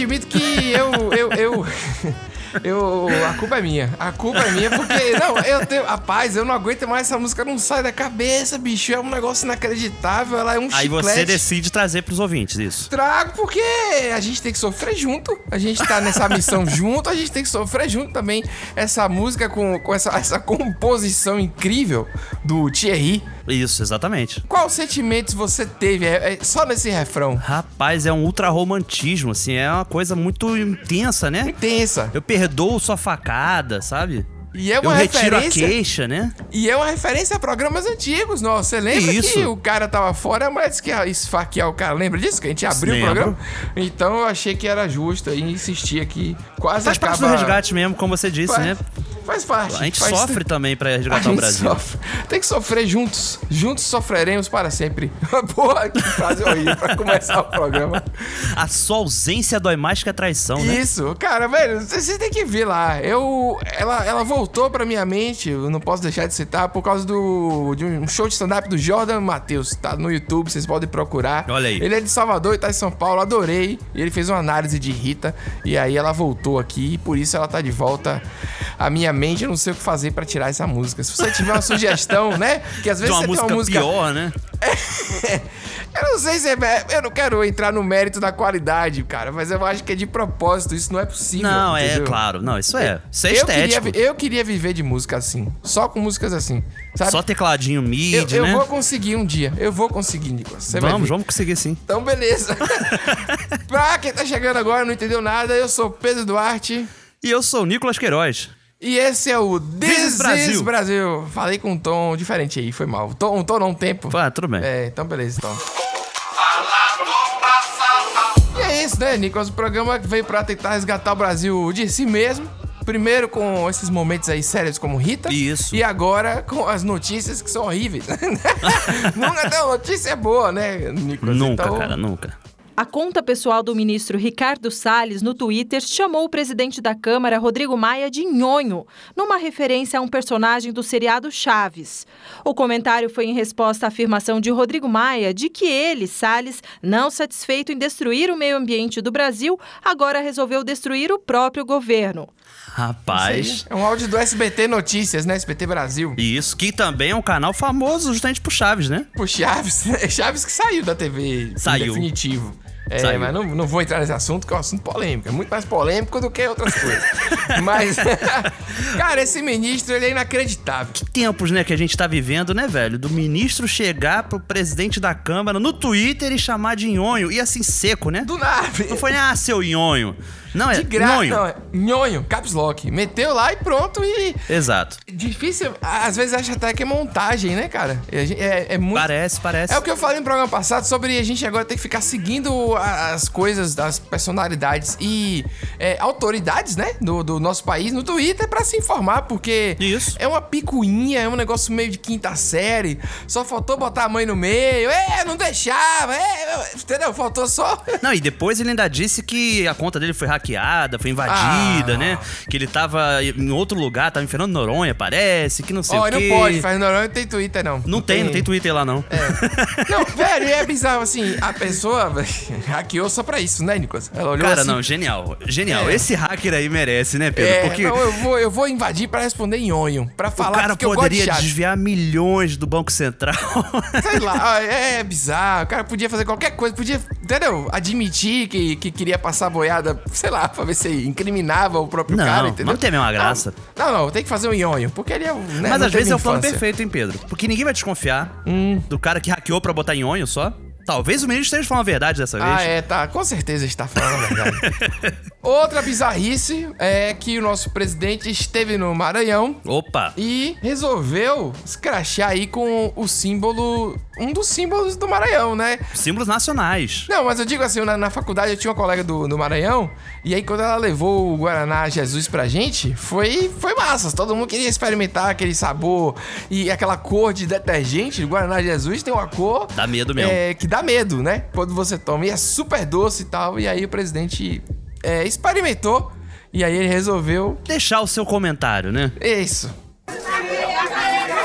Admito que eu. eu, eu... Eu, a culpa é minha. A culpa é minha porque, não, eu tenho. Rapaz, eu não aguento mais essa música, não sai da cabeça, bicho. É um negócio inacreditável. Ela é um Aí chiclete. você decide trazer pros ouvintes isso. Trago porque a gente tem que sofrer junto. A gente tá nessa missão junto, a gente tem que sofrer junto também. Essa música com, com essa, essa composição incrível do Thierry. Isso, exatamente. Quais sentimentos você teve é, é, só nesse refrão? Rapaz, é um ultra romantismo, assim, é uma coisa muito intensa, né? Intensa. Eu perdoo sua facada, sabe? E é Eu uma retiro a queixa, né? E é uma referência a programas antigos, nossa. Você lembra Isso. que o cara tava fora, mas que ia esfaquear o cara. Lembra disso? Que a gente abriu Lembro. o programa? Então eu achei que era justo e insistir aqui. Quase Faz parte do acaba... resgate mesmo, como você disse, Faz, né? faz parte. A gente faz- sofre também pra A resgatar o Brasil. sofre. Tem que sofrer juntos. Juntos sofreremos para sempre. Porra, que frase horrível pra começar o programa. A sua ausência dói mais que a traição, né? Isso, cara, velho, você você tem que ver lá. Eu, ela, ela voltou pra minha mente, eu não posso deixar de citar, por causa do de um show de stand-up do Jordan Matheus. Tá no YouTube, vocês podem procurar. Olha aí. Ele é de Salvador e tá em São Paulo, adorei. E ele fez uma análise de Rita. E aí ela voltou aqui, e por isso ela tá de volta à minha mente. Eu não sei o que fazer pra tirar essa música. Se você tiver uma sugestão, né? Que às De vezes uma você música, tem uma música. pior, né? Eu não sei se é. Eu não quero entrar no mérito da qualidade, cara, mas eu acho que é de propósito. Isso não é possível. Não, é entendeu? claro. Não, isso é. Isso é eu queria, estético. vi- eu queria viver de música assim. Só com músicas assim. Sabe? Só tecladinho eu, mid, eu né? vou conseguir um dia. Eu vou conseguir, Nicolas. Você Vamos, vamos conseguir sim. Então, beleza. pra quem tá chegando agora e não entendeu nada, eu sou Pedro Duarte. E eu sou o Nicolas Queiroz. E esse é o This, This is is Brasil. Brasil. Falei com um tom diferente aí, foi mal. Tom, um tom não, um tempo. Ah, tudo bem. É, então beleza, então. E é isso, né, Nicolas? O programa veio pra tentar resgatar o Brasil de si mesmo. Primeiro com esses momentos aí sérios como Rita. Isso. E agora com as notícias que são horríveis. Nunca tem uma notícia boa, né, Nicolas? Nunca, Então, cara, nunca. A conta pessoal do ministro Ricardo Salles no Twitter chamou o presidente da Câmara, Rodrigo Maia, de nhonho, numa referência a um personagem do seriado Chaves. O comentário foi em resposta à afirmação de Rodrigo Maia de que ele, Salles, não satisfeito em destruir o meio ambiente do Brasil, agora resolveu destruir o próprio governo. Rapaz. É um áudio do SBT Notícias, né? SBT Brasil. Isso, que também é um canal famoso justamente pro Chaves, né? Pro Chaves. Chaves que saiu da TV. Saiu. Em definitivo. É, Saiu. mas não, não vou entrar nesse assunto, que é um assunto polêmico. É muito mais polêmico do que outras coisas. mas, cara, esse ministro, ele é inacreditável. Tempos, né, que a gente tá vivendo, né, velho? Do ministro chegar pro presidente da Câmara no Twitter e chamar de nhonho. E assim, seco, né? Do nada. Não foi, ah, seu nhonho. Não, é De graça. nhonho. Não, é nhonho, caps lock. Meteu lá e pronto. E Exato. difícil. Às vezes acha até que é montagem, né, cara? É, é- é muito. Parece, parece. É o que eu falei no programa passado sobre a gente agora ter que ficar seguindo as coisas das personalidades e é, autoridades, né, do, do nosso país no Twitter pra se informar, porque Isso. é uma picuinha, é um negócio meio de quinta série. Só faltou botar a mãe no meio, é, não deixava, é, entendeu? Faltou só. Não, e depois ele ainda disse que a conta dele foi hackeada, foi invadida, Ah. né? Que ele tava em outro lugar, tava em Fernando Noronha, parece, que não sei Ó, o quê. não pode, Fernando Noronha não tem Twitter, não. Não tem, não tem Twitter lá, não. Não, velho, é bizarro assim, a pessoa hackeou só pra isso, né, Nicolas? Ela olhou Cara, assim, não, genial. Genial. É. Esse hacker aí merece, né, Pedro? É, Porque não, eu vou, eu vou invadir pra responder em onho. Pra o falar cara que eu gosto de poderia desviar milhões do Banco Central. Sei lá, ah, é bizarro. O cara podia fazer qualquer coisa, podia, entendeu? Admitir que, que queria passar boiada, sei lá, pra ver se incriminava o próprio Não, cara, entendeu? não tem a mesma graça. Não, não, tem que fazer um nhonho, porque ele é um. Né, Mas às vezes é o plano perfeito, hein, Pedro? Porque ninguém vai desconfiar Hum. do cara que hackeou pra botar em onho só. Talvez o ministro esteja falando a verdade dessa vez. Ah, é, tá. Com certeza está falando a verdade. Outra bizarrice é que o nosso presidente esteve no Maranhão Opa! e resolveu escrachar aí com o símbolo. Um dos símbolos do Maranhão, né? Símbolos nacionais. Não, mas eu digo assim, na, na faculdade eu tinha uma colega do, do Maranhão, e aí quando ela levou o Guaraná Jesus pra gente, foi, foi massa. Todo mundo queria experimentar aquele sabor e aquela cor de detergente. O Guaraná Jesus tem uma cor. Dá medo mesmo. é, que dá medo, né? Quando você toma. E é super doce e tal. E aí o presidente é, experimentou. E aí ele resolveu. Deixar o seu comentário, né? Isso.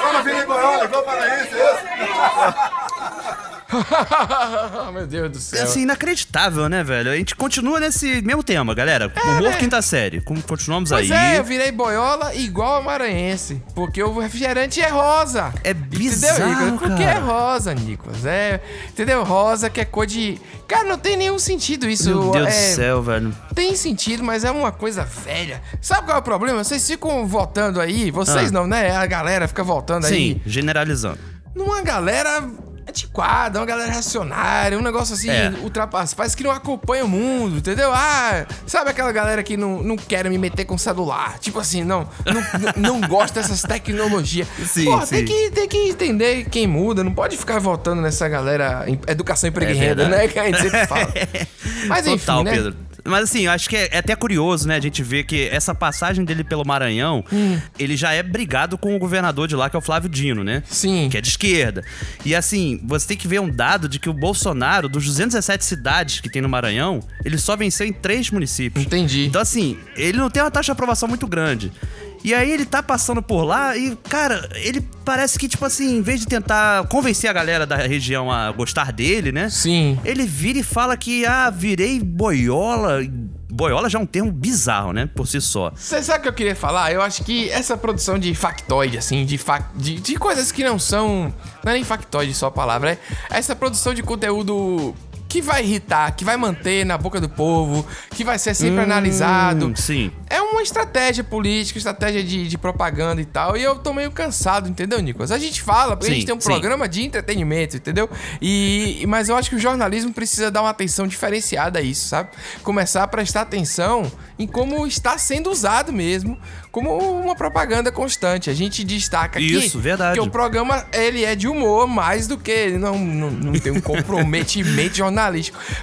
Fala, Felipe Goiás, igual paraense, esse. Meu Deus do É céu. assim, inacreditável, né, velho? A gente continua nesse mesmo tema, galera. Humor né? quinta série. Como continuamos Pois aí. é, eu virei boiola igual a maranhense. Porque o refrigerante é rosa. É bizarro, Entendeu, Nicolas? Porque é rosa, Nicolas. É, entendeu? Rosa que é cor de... Cara, não tem nenhum sentido isso. Meu Deus é, do céu, velho. Tem sentido, mas é uma coisa velha. Sabe qual é o problema? Vocês ficam votando aí, vocês Ah. não, né? A galera fica votando aí. Sim, generalizando. Numa galera antiquada, uma galera reacionária, um negócio assim, É. ultrapassado, parece que não acompanha o mundo, entendeu? Ah, sabe aquela galera que não, não quer me meter com celular? Tipo assim, não, não, não gosta dessas tecnologias. Sim, Pô, sim. Tem, que, tem que entender quem muda, não pode ficar votando nessa galera educação emprego e É renda, né? Que a gente sempre fala. Mas enfim, Total, né? Pedro. Mas assim, eu acho que é, é até curioso, né, a gente ver que essa passagem dele pelo Maranhão, Hum. ele já é brigado com o governador de lá, que é o Flávio Dino, né? Sim. Que é de esquerda. E assim, você tem que ver um dado de que o Bolsonaro, dos 217 cidades que tem no Maranhão, ele só venceu em três municípios. Entendi. Então, assim, ele não tem uma taxa de aprovação muito grande. E aí ele tá passando por lá e, cara, ele parece que, tipo assim, em vez de tentar convencer a galera da região a gostar dele, né? Sim. Ele vira e fala que, ah, virei boiola. Boiola já é um termo bizarro, né? Por si só. Você sabe o que eu queria falar? Eu acho que essa produção de factoide, assim, de, fac... de, de coisas que não são. Não é nem factoide só a palavra, é essa produção de conteúdo que vai irritar, que vai manter na boca do povo, que vai ser sempre analisado. Hum, Sim. É uma estratégia política, estratégia de, de propaganda e tal. E eu tô meio cansado, entendeu, Nicolas? A gente fala, porque a Sim, gente tem um sim. programa de entretenimento, entendeu? E, mas eu acho que o jornalismo precisa dar uma atenção diferenciada a isso, sabe? Começar a prestar atenção em como está sendo usado mesmo, como uma propaganda constante. A gente destaca aqui Isso, verdade. que o programa ele é de humor mais do que não, não, não tem um comprometimento jornalístico.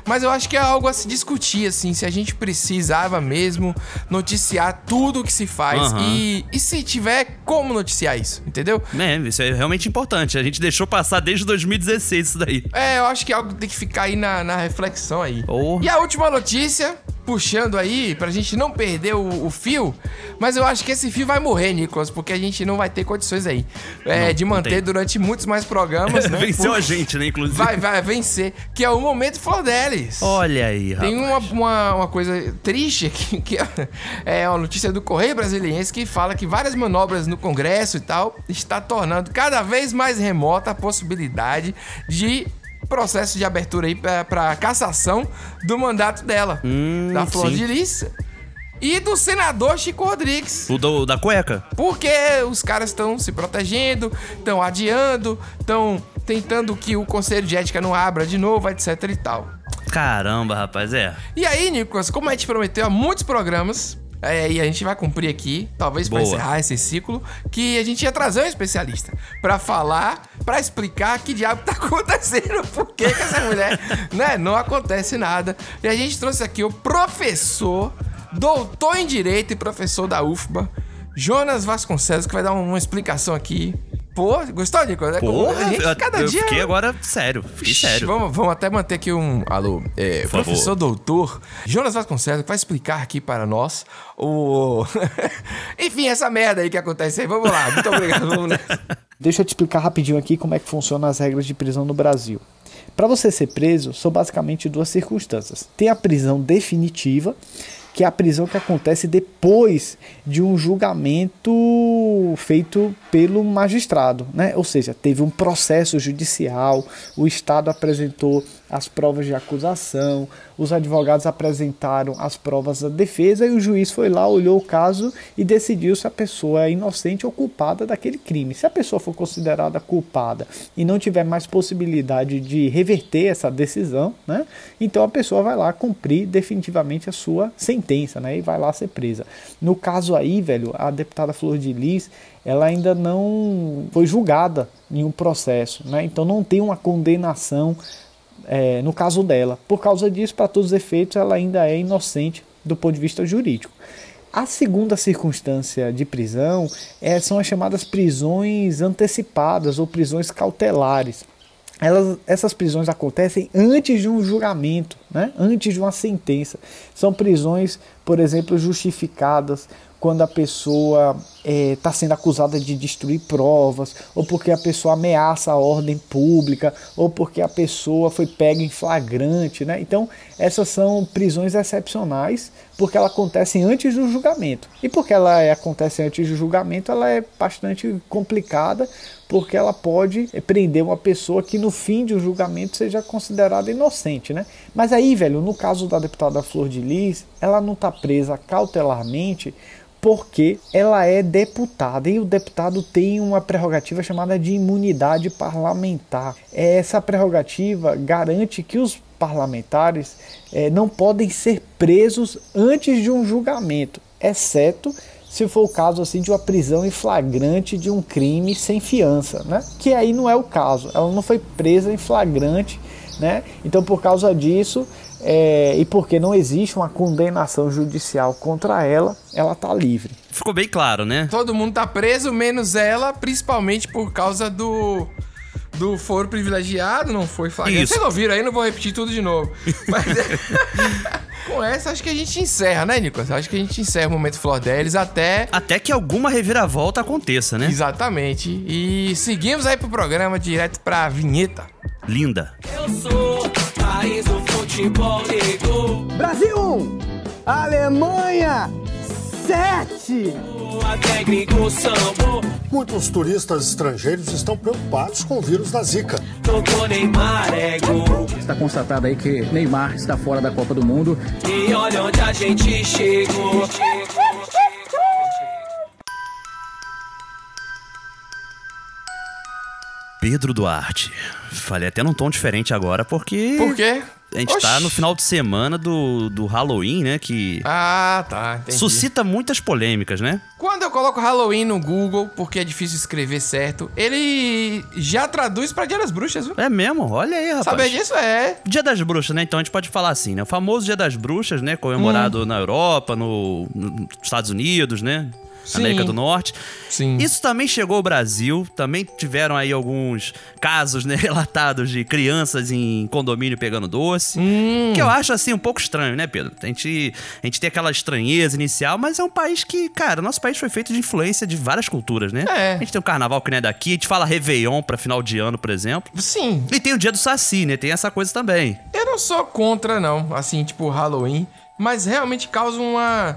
Mas eu acho que é algo a se discutir, assim, se a gente precisava mesmo noticiar tudo o que se faz Aham. e, e se tiver como noticiar isso, entendeu? É, isso é realmente importante. A gente deixou passar desde 2016 isso daí. É, eu acho que é algo que tem que ficar aí na, na reflexão aí. Porra. E a última notícia, puxando aí, pra gente não perder o, o fio, mas eu acho que esse fio vai morrer, Nicolas, porque a gente não vai ter condições aí é, Não, de manter durante muitos mais programas, né? Venceu Por- a gente, né, inclusive. Vai, vai vencer, que é o Momento Flordelis. Olha aí, rapaz. Tem uma, uma, uma coisa triste aqui, que é- é uma notícia do Correio Brasiliense que fala que várias manobras no Congresso e tal está tornando cada vez mais remota a possibilidade de processo de abertura aí para cassação do mandato dela, Hum, da Flor sim. de Lis e do senador Chico Rodrigues. O do- da cueca? Porque os caras estão se protegendo, estão adiando, estão tentando que o Conselho de Ética não abra de novo, etc e tal. Caramba, rapaz, é. E aí, Nicolas, como a gente prometeu há muitos programas, é, e a gente vai cumprir aqui, talvez para encerrar esse ciclo, que a gente ia trazer um especialista pra falar, pra explicar que diabo tá acontecendo, por que, que essa mulher, né, não acontece nada. E a gente trouxe aqui o professor, doutor em direito e professor da UFBA, Jonas Vasconcelos, que vai dar uma explicação aqui. Pô, gostou, Nicolas? É Porra, a gente, eu, cada eu dia fiquei agora sério. Fiquei Ixi, sério. Vamos, vamos até manter aqui um. Alô, é, favor. professor doutor Jonas Vasconcelos que vai explicar aqui para nós o. Enfim, essa merda aí que acontece aí. Vamos lá, muito obrigado. Vamos nessa. Deixa eu te explicar rapidinho aqui como é que funcionam as regras de prisão no Brasil. Para você ser preso, são basicamente duas circunstâncias. Tem a prisão definitiva, que é a prisão que acontece depois de um julgamento feito pelo magistrado, né? Ou seja, teve um processo judicial, o Estado apresentou as provas de acusação, os advogados apresentaram as provas da defesa e o juiz foi lá, olhou o caso e decidiu se a pessoa é inocente ou culpada daquele crime. Se a pessoa for considerada culpada e não tiver mais possibilidade de reverter essa decisão, né? Então a pessoa vai lá cumprir definitivamente a sua sentença, né? E vai lá ser presa. No caso aí, velho, a deputada Flor de Lis, ela ainda não foi julgada em um processo, né? Então não tem uma condenação é, no caso dela. Por causa disso, para todos os efeitos, ela ainda é inocente do ponto de vista jurídico. A segunda circunstância de prisão é, são as chamadas prisões antecipadas ou prisões cautelares. Elas, essas prisões acontecem antes de um julgamento né? antes de uma sentença. São prisões, por exemplo, justificadas quando a pessoa está é, sendo acusada de destruir provas, ou porque a pessoa ameaça a ordem pública, ou porque a pessoa foi pega em flagrante. Né? Então, essas são prisões excepcionais, porque elas acontecem antes do julgamento. E porque ela é, acontece antes do julgamento, ela é bastante complicada, porque ela pode prender uma pessoa que no fim de um julgamento seja considerada inocente, né? Mas aí, velho, no caso da deputada Flor de Lis, ela não está presa cautelarmente porque ela é deputada e o deputado tem uma prerrogativa chamada de imunidade parlamentar. Essa prerrogativa garante que os parlamentares é, não podem ser presos antes de um julgamento, exceto se for o caso assim de uma prisão em flagrante de um crime sem fiança, né? Que aí não é o caso. Ela não foi presa em flagrante, né? Então por causa disso é, e porque não existe uma condenação judicial contra ela, ela está livre. Ficou bem claro, né? Todo mundo tá preso, menos ela, principalmente por causa do do foro privilegiado, não foi flagrante. Isso. Vocês ouviram aí, não vou repetir tudo de novo. Mas com essa, acho que a gente encerra, né, Nicolas? Acho que a gente encerra o momento Flor Delis até. Até que alguma reviravolta aconteça, né? Exatamente. E seguimos aí pro programa direto pra vinheta. Linda. Eu sou país do futebol Brasil 1, Alemanha 7. Muitos turistas estrangeiros estão preocupados com o vírus da Zika. Está constatado aí que Neymar está fora da Copa do Mundo. E olha onde a gente chegou. Pedro Duarte. Falei até num tom diferente agora, porque. Por quê? A gente Oxi. tá no final de semana do, do Halloween, né? Que. Ah, tá. Entendi. Suscita muitas polêmicas, né? Quando eu coloco Halloween no Google, porque é difícil escrever certo, ele já traduz pra Dia das Bruxas, viu? É mesmo? Olha aí, rapaz. Saber disso é. Dia das Bruxas, né? Então a gente pode falar assim, né? O famoso Dia das Bruxas, né? Comemorado hum. na Europa, no, nos Estados Unidos, né? Sim. América do Norte. Sim. Isso também chegou ao Brasil, também tiveram aí alguns casos né, relatados de crianças em condomínio pegando doce. Hum. Que eu acho assim um pouco estranho, né, Pedro? A gente, a gente tem aquela estranheza inicial, mas é um país que, cara, nosso país foi feito de influência de várias culturas, né? É. A gente tem o carnaval que não é daqui, a gente fala Réveillon pra final de ano, por exemplo. Sim. E tem o dia do Saci, né? Tem essa coisa também. Eu não sou contra, não, assim, tipo Halloween, mas realmente causa uma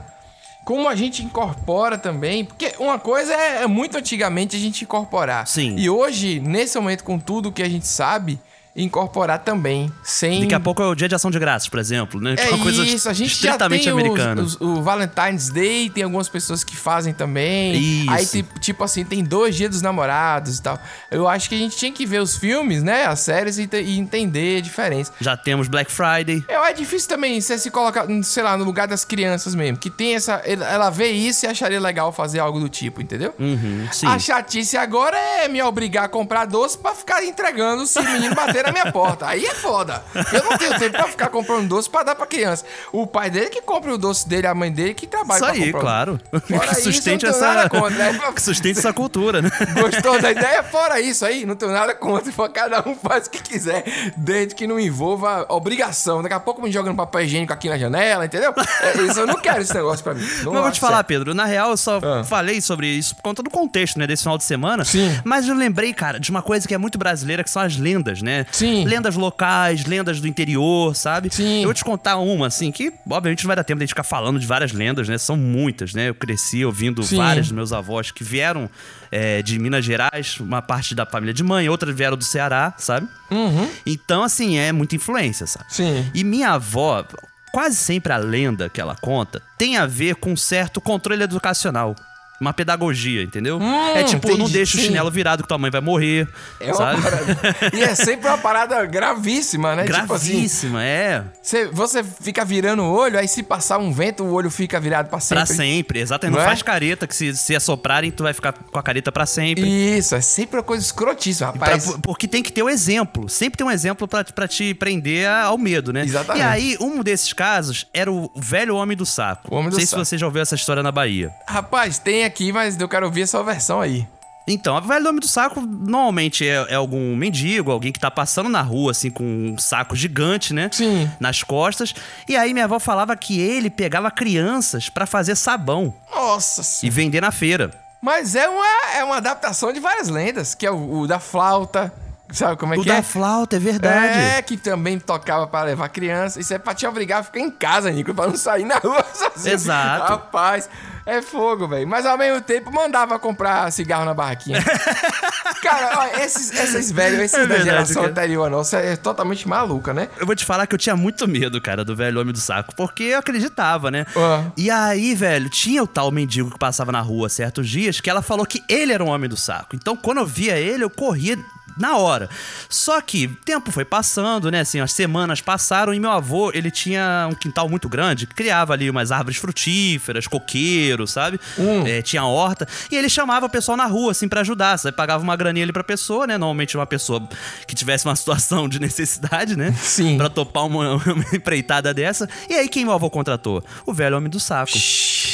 como a gente incorpora também, porque uma coisa é, é, muito antigamente a gente incorporar. Sim. E hoje, nesse momento, com tudo que a gente sabe, incorporar também, sem... Daqui a pouco é o dia de ação de graças, por exemplo, né? É, é uma coisa isso, a gente estritamente já tem americana. Os, os, o Valentine's Day, tem algumas pessoas que fazem também. Isso. Aí, tipo assim, tem dois dias dos namorados e tal. Eu acho que a gente tinha que ver os filmes, né, as séries e, e entender a diferença. Já temos Black Friday. É, é difícil também você se colocar, sei lá, no lugar das crianças mesmo, que tem essa... Ela vê isso e acharia legal fazer algo do tipo, entendeu? Uhum, sim. A chatice agora é me obrigar a comprar doce para ficar entregando se o menino bater na minha porta. Aí é foda. Eu não tenho tempo pra ficar comprando doce pra dar pra criança. O pai dele que compra o doce dele, a mãe dele que trabalha Isso aí, comprar. claro. Fora que sustente isso, essa. Contra, né? Que sustente essa cultura, né? Gostou da ideia? Fora isso aí, não tenho nada contra. Cada um faz o que quiser, desde que não envolva obrigação. Daqui a pouco me jogando papel higiênico aqui na janela, entendeu? É, isso, eu não quero esse negócio pra mim. Não Mas vou te falar, Pedro, na real eu só ah. falei sobre isso por conta do contexto, né, desse final de semana. Sim. Mas eu lembrei, cara, de uma coisa que é muito brasileira, que são as lendas, né? Sim. Lendas locais, lendas do interior, sabe? Sim. Eu vou te contar uma, assim, que obviamente não vai dar tempo de a gente ficar falando de várias lendas, né? São muitas, né? Eu cresci ouvindo Sim. vários dos meus avós que vieram é, de Minas Gerais, uma parte da família de mãe, outras vieram do Ceará, sabe? Uhum. Então, assim, é muita influência, sabe? Sim. E minha avó, quase sempre a lenda que ela conta tem a ver com um certo controle educacional uma pedagogia, entendeu? Hum, é tipo, entendi, não deixa o chinelo virado que tua mãe vai morrer. É sabe? uma parada. E é sempre uma parada gravíssima, né? Gravíssima, é. Tipo assim, você, você fica virando o olho, aí se passar um vento, o olho fica virado pra sempre. Pra sempre, exatamente. Não, Não é? faz careta, que se, se assoprarem, tu vai ficar com a careta pra sempre. Isso, é sempre uma coisa escrotíssima, Pra- rapaz. porque tem que ter o exemplo. Sempre tem um exemplo pra, pra te prender ao medo, né? Exatamente. E aí, um desses casos era o velho homem do saco. O homem Não sei saco. se você já ouviu essa história na Bahia. Rapaz, tem aqui, mas eu quero ouvir essa versão aí. Então, a velho do homem do saco normalmente é, é algum mendigo, alguém que tá passando na rua, assim, com um saco gigante, né? Sim. Nas costas. E aí minha avó falava que ele pegava crianças pra fazer sabão Nossa e senhora. vender na feira. Mas é uma, é uma adaptação de várias lendas, que é o, o da flauta. Sabe como é o que da é? flauta, é verdade. É, que também tocava pra levar criança. Isso é pra te obrigar a ficar em casa, Nico, pra não sair na rua sozinho. Exato. Rapaz, é fogo, velho. Mas ao mesmo tempo mandava comprar cigarro na barraquinha. cara, ó, esses, esses velhos, esses É da verdade, geração cara. anterior nossa, é totalmente maluca, né? Eu vou te falar que eu tinha muito medo, cara, do velho homem do saco, porque eu acreditava, né? Ah. E aí, velho, tinha o tal mendigo que passava na rua certos dias que ela falou que ele era o homem do saco. Então, quando eu via ele, eu corria na hora. Só que o tempo foi passando, né? Assim, as semanas passaram e meu avô, ele tinha um quintal muito grande, criava ali umas árvores frutíferas, coqueiro, sabe? É, tinha horta. E ele chamava o pessoal na rua, assim, pra ajudar. Você pagava uma graninha ali pra pessoa, né? Normalmente uma pessoa que tivesse uma situação de necessidade, né? Sim. Pra topar uma, uma empreitada dessa. E aí, quem meu avô contratou? O velho homem do saco.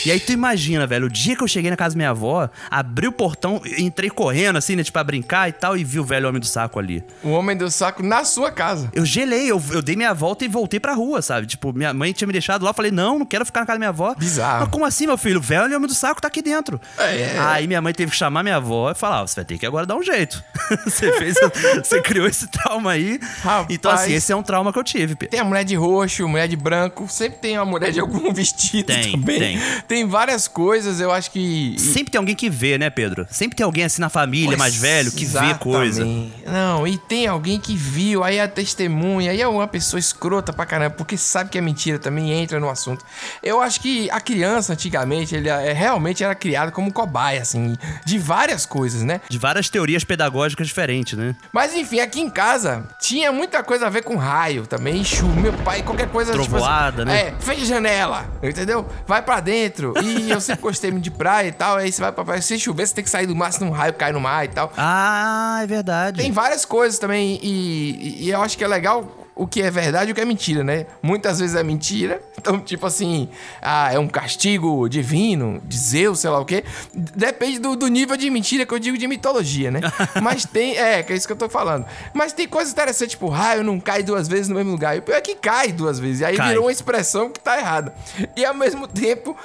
E aí, tu imagina, velho, o dia que eu cheguei na casa da minha avó, abri o portão, entrei correndo, assim, né? Tipo, pra brincar e tal, e vi o velho homem do saco ali. O homem do saco na sua casa. Eu gelei, eu, eu dei minha volta e voltei pra rua, sabe? Tipo, minha mãe tinha me deixado lá, eu falei, não, não quero ficar na casa da minha avó. Bizarro. Mas como assim, meu filho? O velho homem do saco tá aqui dentro. É. Aí minha mãe teve que chamar minha avó e falar, ó, você vai ter que agora dar um jeito. você fez, você criou esse trauma aí. Rapaz. Então, assim, esse é um trauma que eu tive, Pedro. Tem a mulher de roxo, mulher de branco, sempre tem uma mulher de algum vestido Tem, também. tem. Tem várias coisas, eu acho que. Sempre tem alguém que vê, né, Pedro? Sempre tem alguém assim na família, mais velho, que vê coisa. Exatamente. Não, e tem alguém que viu, aí é a testemunha, aí é uma pessoa escrota pra caramba, porque sabe que é mentira também entra no assunto. Eu acho que a criança, antigamente, ele é, realmente era criada como cobaia, assim, de várias coisas, né? De várias teorias pedagógicas diferentes, né? Mas enfim, aqui em casa tinha muita coisa a ver com raio também, chuva. Meu pai, qualquer coisa. Trovoada, tipo né? É, fecha a janela, entendeu? Vai pra dentro. E eu sempre gostei muito de praia e tal. Aí você vai pra praia. Se chover, você tem que sair do mar, senão um raio cai no mar e tal. Ah, é verdade. Tem várias coisas também. E, e- e eu acho que é legal o que é verdade e o que é mentira, né? Muitas vezes é mentira. Então, tipo assim, ah, é um castigo divino, de Zeus, sei lá o quê. Depende do, do nível de mentira que eu digo de mitologia, né? Mas tem. É, que é isso que eu tô falando. Mas tem coisas interessantes, tipo, raio não cai duas vezes no mesmo lugar. E o pior é que cai duas vezes. E aí Cai. virou uma expressão que tá errada. E ao mesmo tempo,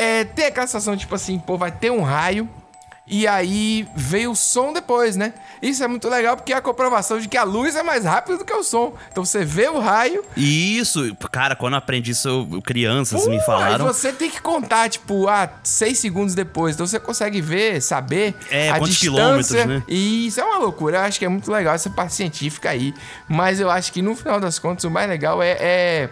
é, tem aquela sensação, tipo assim, pô, vai ter um raio. E aí veio o som depois, né? Isso é muito legal porque é a comprovação de que a luz é mais rápida do que o som. Então você vê o raio. Isso, cara, quando eu aprendi isso, eu- crianças me falaram. Aí você tem que contar, tipo, ah, seis segundos depois. Então você consegue ver, saber É, a quantos distância. quilômetros, né? E isso é uma loucura. Eu acho que é muito legal essa parte científica aí. Mas eu acho que no final das contas o mais legal é. é-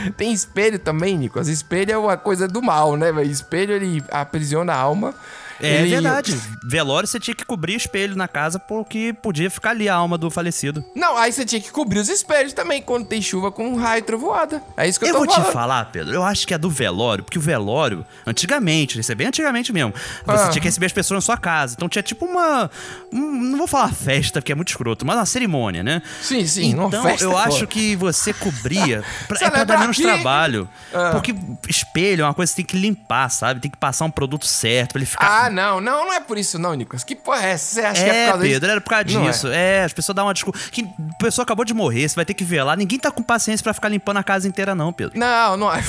Tem espelho também, Nicolas. Espelho é uma coisa do mal, né, velho? Espelho ele aprisiona a alma. É Ele- verdade. Velório você tinha que cobrir espelho na casa porque podia ficar ali a alma do falecido. Não, aí você tinha que cobrir os espelhos também quando tem chuva com raio e trovoada. É isso que eu, Eu tô vou falando. te falar, Pedro, eu acho que é do velório, porque o velório, antigamente, isso é bem antigamente mesmo, você Ah. tinha que receber as pessoas na sua casa. Então tinha tipo uma. um- não vou falar festa, porque é muito escroto, mas uma cerimônia, né? Sim, sim, uma Então festa eu é acho que você cobria pra, Você é pra dar menos aqui? trabalho. Ah. Porque espelho é uma coisa que tem que limpar, sabe? Tem que passar um produto certo pra ele ficar. Ah, não, não, não é por isso não, Nicolas. Que porra é essa? Você acha que é por É, causa disso? Pedro, era por causa é. disso. É. as pessoas dão uma desculpa. Que a pessoa acabou de morrer, você vai ter que ver lá. Ninguém tá com paciência pra ficar limpando a casa inteira, não, Pedro. Não, não é.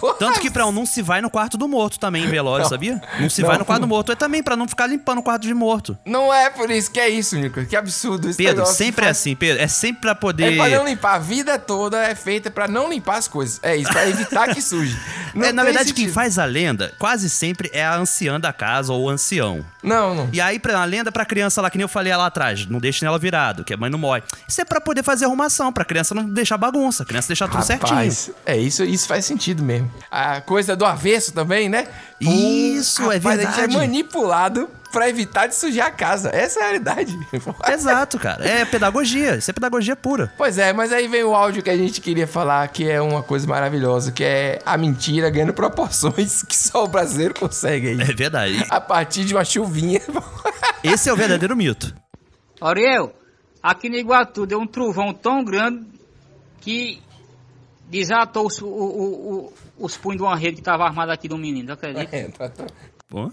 Porra. Tanto que pra um não se vai no quarto do morto também, em velório, Não. sabia? Não se Não. vai no quarto do morto. É também pra não ficar limpando o quarto de morto. Não é por isso que é isso, Nicolas. Que absurdo. Esse Pedro, sempre é faz- assim, Pedro. É sempre pra É poder. pra não limpar. A vida toda é feita pra não limpar as coisas. É isso, pra evitar que suje. É, na verdade, quem sentido. faz a lenda quase sempre é a anciã da casa ou o ancião. Não, não. E aí, pra, a lenda pra criança lá, que nem eu falei lá atrás, não deixa nela virado, que a mãe não morre. Isso é pra poder fazer arrumação, pra criança não deixar bagunça, a criança deixar tudo certinho. Rapaz, é isso, isso faz sentido mesmo. A coisa do avesso também, né? Isso, é rapaz, A gente verdade. é manipulado pra evitar de sujar a casa. Essa é a realidade. Exato, cara. É pedagogia. Isso é pedagogia pura. Pois é, mas aí vem o áudio que a gente queria falar, que é uma coisa maravilhosa, que é a mentira ganhando proporções que só o brasileiro consegue aí. É verdade. A partir de uma chuvinha. Esse é o verdadeiro mito. Ariel, aqui no Iguatu deu um trovão tão grande que desatou os, o- o- o- os punhos de uma rede que estava armada aqui do menino, acredita? É, tá- tá. Pô.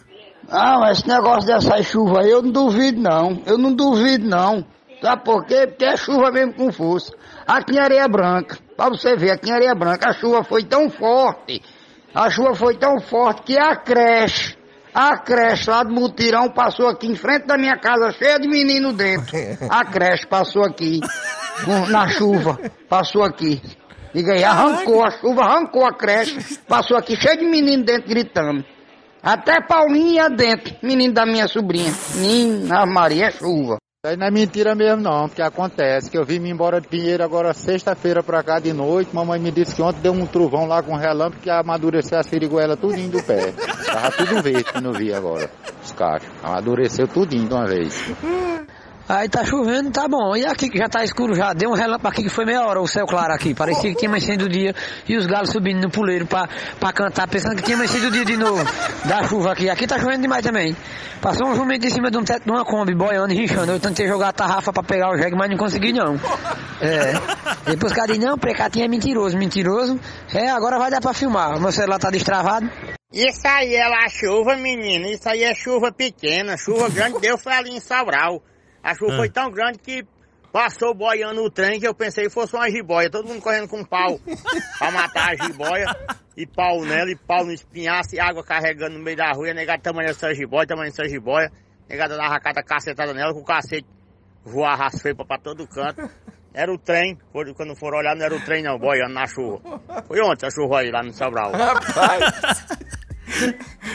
Ah, mas esse negócio dessa chuva aí eu não duvido não. Eu não duvido não. Sabe por quê? Porque é chuva mesmo com força. Aqui em Areia Branca, pra você ver, aqui em Areia Branca a chuva foi tão forte. A chuva foi tão forte que a creche, a creche lá do Mutirão passou aqui em frente da minha casa, cheia de menino dentro. A creche passou aqui, na chuva, passou aqui. Diga aí, arrancou a chuva, arrancou a creche, passou aqui cheio de menino dentro gritando. Até Paulinha dentro, menino da minha sobrinha. Menina Maria, é chuva. Isso aí não é mentira mesmo não, porque acontece que eu vim me embora de Pinheiro agora sexta-feira pra cá de noite, mamãe me disse que ontem deu um trovão lá com relâmpago que amadureceu as firiguelas tudinho do pé. Tava tudo verde que não vi agora, os cachos. Amadureceu tudinho de uma vez. Aí tá chovendo, tá bom. E aqui que já tá escuro já, deu um relâmpago aqui que foi meia hora o céu claro aqui. Parecia que tinha amanhecido o dia e os galos subindo no puleiro pra, pra cantar, pensando que tinha amanhecido o dia de novo. Da chuva aqui. Aqui tá chovendo demais também. Passou um jumento em cima de um teto de uma Kombi, boiando e rinchando. Eu tentei jogar a tarrafa pra pegar o jegue, mas não consegui não. É. Depois o cara disse, não, precatinho é mentiroso, mentiroso. É, agora vai dar pra filmar. O meu celular tá destravado. Isso aí é lá chuva, menino. Isso aí é chuva pequena. Chuva grande deu foi ali em Sobral. A chuva Ah. foi tão grande que passou boiando o trem que eu pensei que fosse uma jiboia. Todo mundo correndo com pau pra matar a jiboia. E pau nela, e pau no espinhaço, e água carregando no meio da rua. E a negada tamanho dessa jiboia, tamanho dessa jiboia. A negada dava cada cacetada nela, com o cacete voar as feipas pra todo canto. Era o trem, quando quando foram olhar não era o trem não, boiando na chuva. Foi ontem a chuva aí lá no Sobral. Rapaz.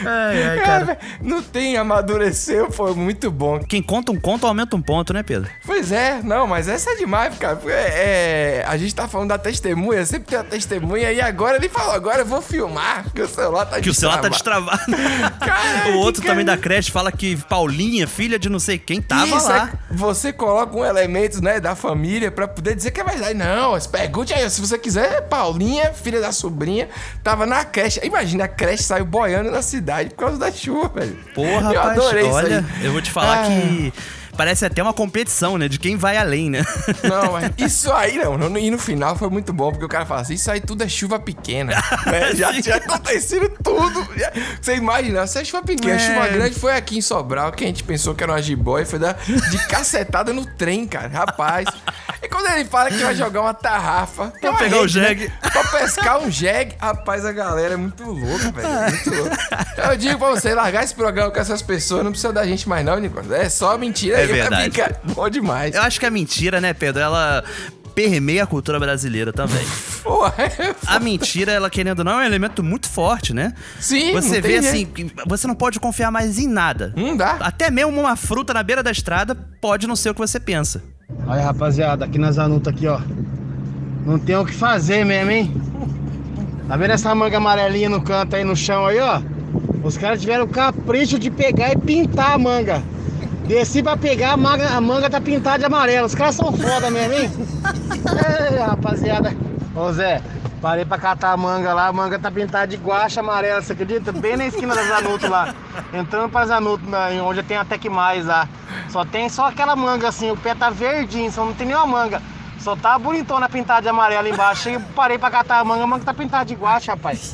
Ai, ai, cara. Não tem, amadureceu, foi muito bom. Quem conta um conto aumenta um ponto, né, Pedro? Pois é, não, mas essa é demais, cara. porque, É, a gente tá falando da testemunha, sempre tem a testemunha, e agora ele falou, agora eu vou filmar, porque o celular tá Que o celular tá destravado. destravado. o outro também da creche fala que Paulinha, filha de não sei quem, tava Isso, lá. é- você coloca um elemento, né, da família pra poder dizer que é verdade. Não, pergunte aí, se você quiser, Paulinha, filha da sobrinha, tava na creche. Imagina, a creche saiu boiando na cidade por causa da chuva, velho. Porra, eu rapaz, adorei olha, isso aí. eu vou te falar Ah. que parece até uma competição, né? De quem vai além, né? Não, mas isso aí não, E no final foi muito bom, porque o cara fala assim: Isso aí tudo é chuva pequena. né? Já tinha acontecido tudo. Já- Você imagina, se é chuva pequena, É. chuva grande foi aqui em Sobral, que a gente pensou que era uma jiboia, foi dar de cacetada no trem, cara. Rapaz. E quando ele fala que vai jogar uma tarrafa pra pegar o jegue. Pra pescar um jegue, rapaz, a galera é muito louca, velho. é Muito louca. Eu digo pra você, largar esse programa com essas pessoas, não precisa da gente mais, não, Nicolas. É só mentira É vai verdade. ficar bom demais. Eu acho que a mentira, né, Pedro? Ela permeia a cultura brasileira também. A mentira, ela querendo ou não, é um elemento muito forte, né? Sim, Você vê assim, você não pode confiar mais em nada. Não dá. Até mesmo uma fruta na beira da estrada pode não ser o que você pensa. Aí, rapaziada, aqui na Zanuta aqui, ó. Não tem o que fazer mesmo, hein? Tá vendo essa manga amarelinha no canto aí no chão aí, ó? Os caras tiveram o capricho de pegar e pintar a manga. Desci pra pegar, a manga, a manga tá pintada de amarelo. Os caras são foda mesmo, hein? Ei, rapaziada. Ô Zé, parei pra catar a manga lá, a manga tá pintada de guache amarela, você acredita? Bem na esquina da Zanuto lá. Entrando pra Zanuto, onde tem a Tec Mais lá. Só tem só aquela manga assim, o pé tá verdinho, só não tem nenhuma manga. Só tá bonitona pintada de amarelo embaixo. E parei pra catar a manga, a manga tá pintada de guache, rapaz.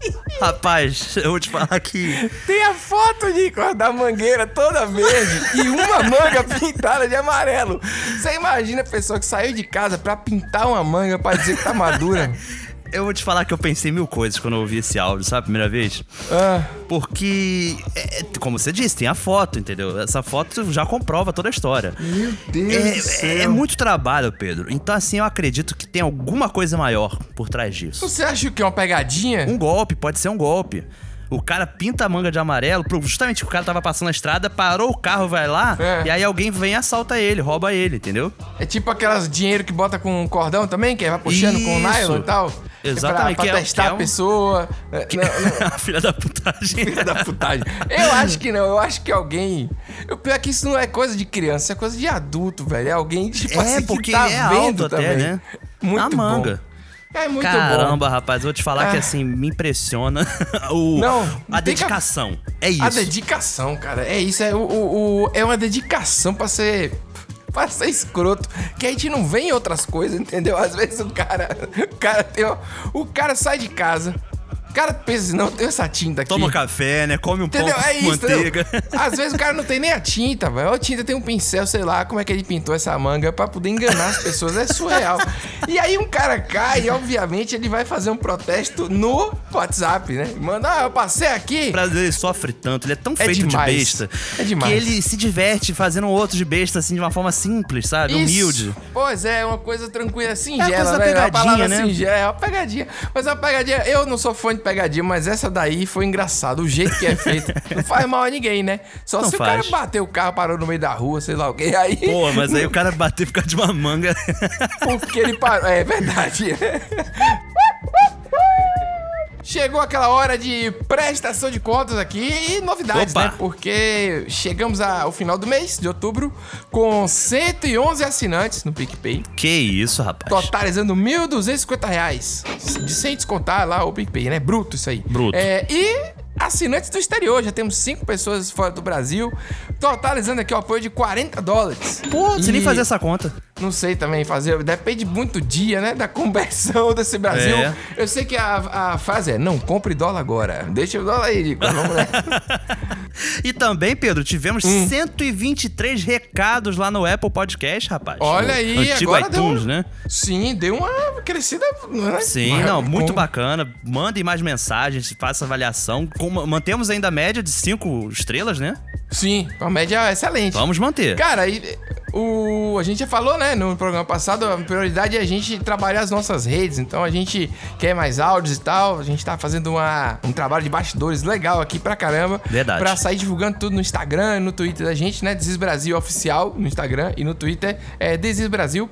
Rapaz, eu vou te falar que. Tem a foto, Nicolas, da mangueira toda verde e uma manga pintada de amarelo. Você imagina a pessoa que saiu de casa pra pintar uma manga pra dizer que tá madura? Eu vou te falar que eu pensei mil coisas quando eu ouvi esse áudio, sabe? Primeira vez. Ah. Porque, é, como você disse, tem a foto, entendeu? Essa foto já comprova toda a história. Meu Deus É, céu. é muito trabalho, Pedro. Então, assim, eu acredito que tem alguma coisa maior por trás disso. Você acha que é uma pegadinha? Um golpe, pode ser um golpe. O cara pinta a manga de amarelo, justamente o cara tava passando na estrada, parou o carro, vai lá, É. e aí alguém vem e assalta ele, rouba ele, entendeu? É tipo aquelas dinheiro que bota com cordão também, que vai puxando com Isso. nylon e tal. Exatamente, Pra, que pra é- testar que é a um- pessoa. É, não, não. Filha da putagem. Filha da putagem. Eu acho que não, eu acho que alguém. O pior é que isso não é coisa de criança, isso é coisa de adulto, velho. É alguém, tipo É, assim, porque que tá é vendo até, também. né? Muito a manga. bom. É muito Caramba, bom. rapaz, vou te falar que Ah. assim, me impressiona o, Não, a que- dedicação. É isso. A dedicação, cara. É isso, é, o, o- o- é uma dedicação pra ser. Pra ser escroto. Que a gente não vê em outras coisas, entendeu? Às vezes o cara. O cara tem. O cara sai de casa. Cara pensa assim, não, tenho essa tinta aqui. Toma café, né? Come um Entendeu? pão É isso, entendeu? manteiga. Às vezes o cara não tem nem a tinta, velho. A tinta tem um pincel, sei lá, como é que ele pintou essa manga pra poder enganar as pessoas. É surreal. E aí um cara cai e, obviamente, ele vai fazer um protesto no WhatsApp, né? Manda, ah, eu passei aqui. O brasileiro ele sofre tanto, ele é tão É feito demais. de besta. É demais. Que ele se diverte fazendo outro de besta, assim, de uma forma simples, sabe? Isso. Humilde. Pois é, uma coisa tranquila, singela, É a coisa né? Uma pegadinha, palavra né? Singela, é uma pegadinha. Mas a pegadinha, eu não sou fã de pegadinha, mas essa daí foi engraçado. O jeito que é feito. não faz mal a ninguém, né? Só Não se faz. o cara bateu o carro, parou no meio da rua, sei lá o quê. Aí. Pô, mas aí o cara bateu por causa de uma manga. Porque ele parou. É verdade. Chegou aquela hora de prestação de contas aqui e novidades, Opa. né? Porque chegamos ao final do mês de outubro com 111 assinantes no PicPay, que isso, rapaz. totalizando 1.250 reais. De sem descontar lá o PicPay, né? Bruto isso aí. Bruto. É, e assinantes do exterior, já temos cinco pessoas fora do Brasil, totalizando aqui o apoio de 40 dólares. Pô, você nem E- fazia essa conta. não sei também fazer, depende muito do dia, né? Da conversão desse Brasil. É. Eu sei que a, a frase é: não compre dólar agora. Deixa o dólar aí, Nico. Vamos lá. E também, Pedro, tivemos Hum. 123 recados lá no Apple Podcast, rapaz. Olha aí, Antigo agora iTunes, um- né? Sim, deu uma crescida. Né? Sim, Mas não, muito com- bacana. Mandem mais mensagens, faça avaliação. Mantemos ainda a média de 5 estrelas, né? Sim, uma média excelente. Vamos manter. Cara, e, o, a gente já falou, né, no programa passado, a prioridade é a gente trabalhar as nossas redes. Então a gente quer mais áudios e tal. A gente tá fazendo uma, um trabalho de bastidores legal aqui pra caramba. Verdade. Pra sair divulgando tudo no Instagram e no Twitter da gente, né? Desis Brasil Oficial no Instagram e no Twitter é Desis Brasil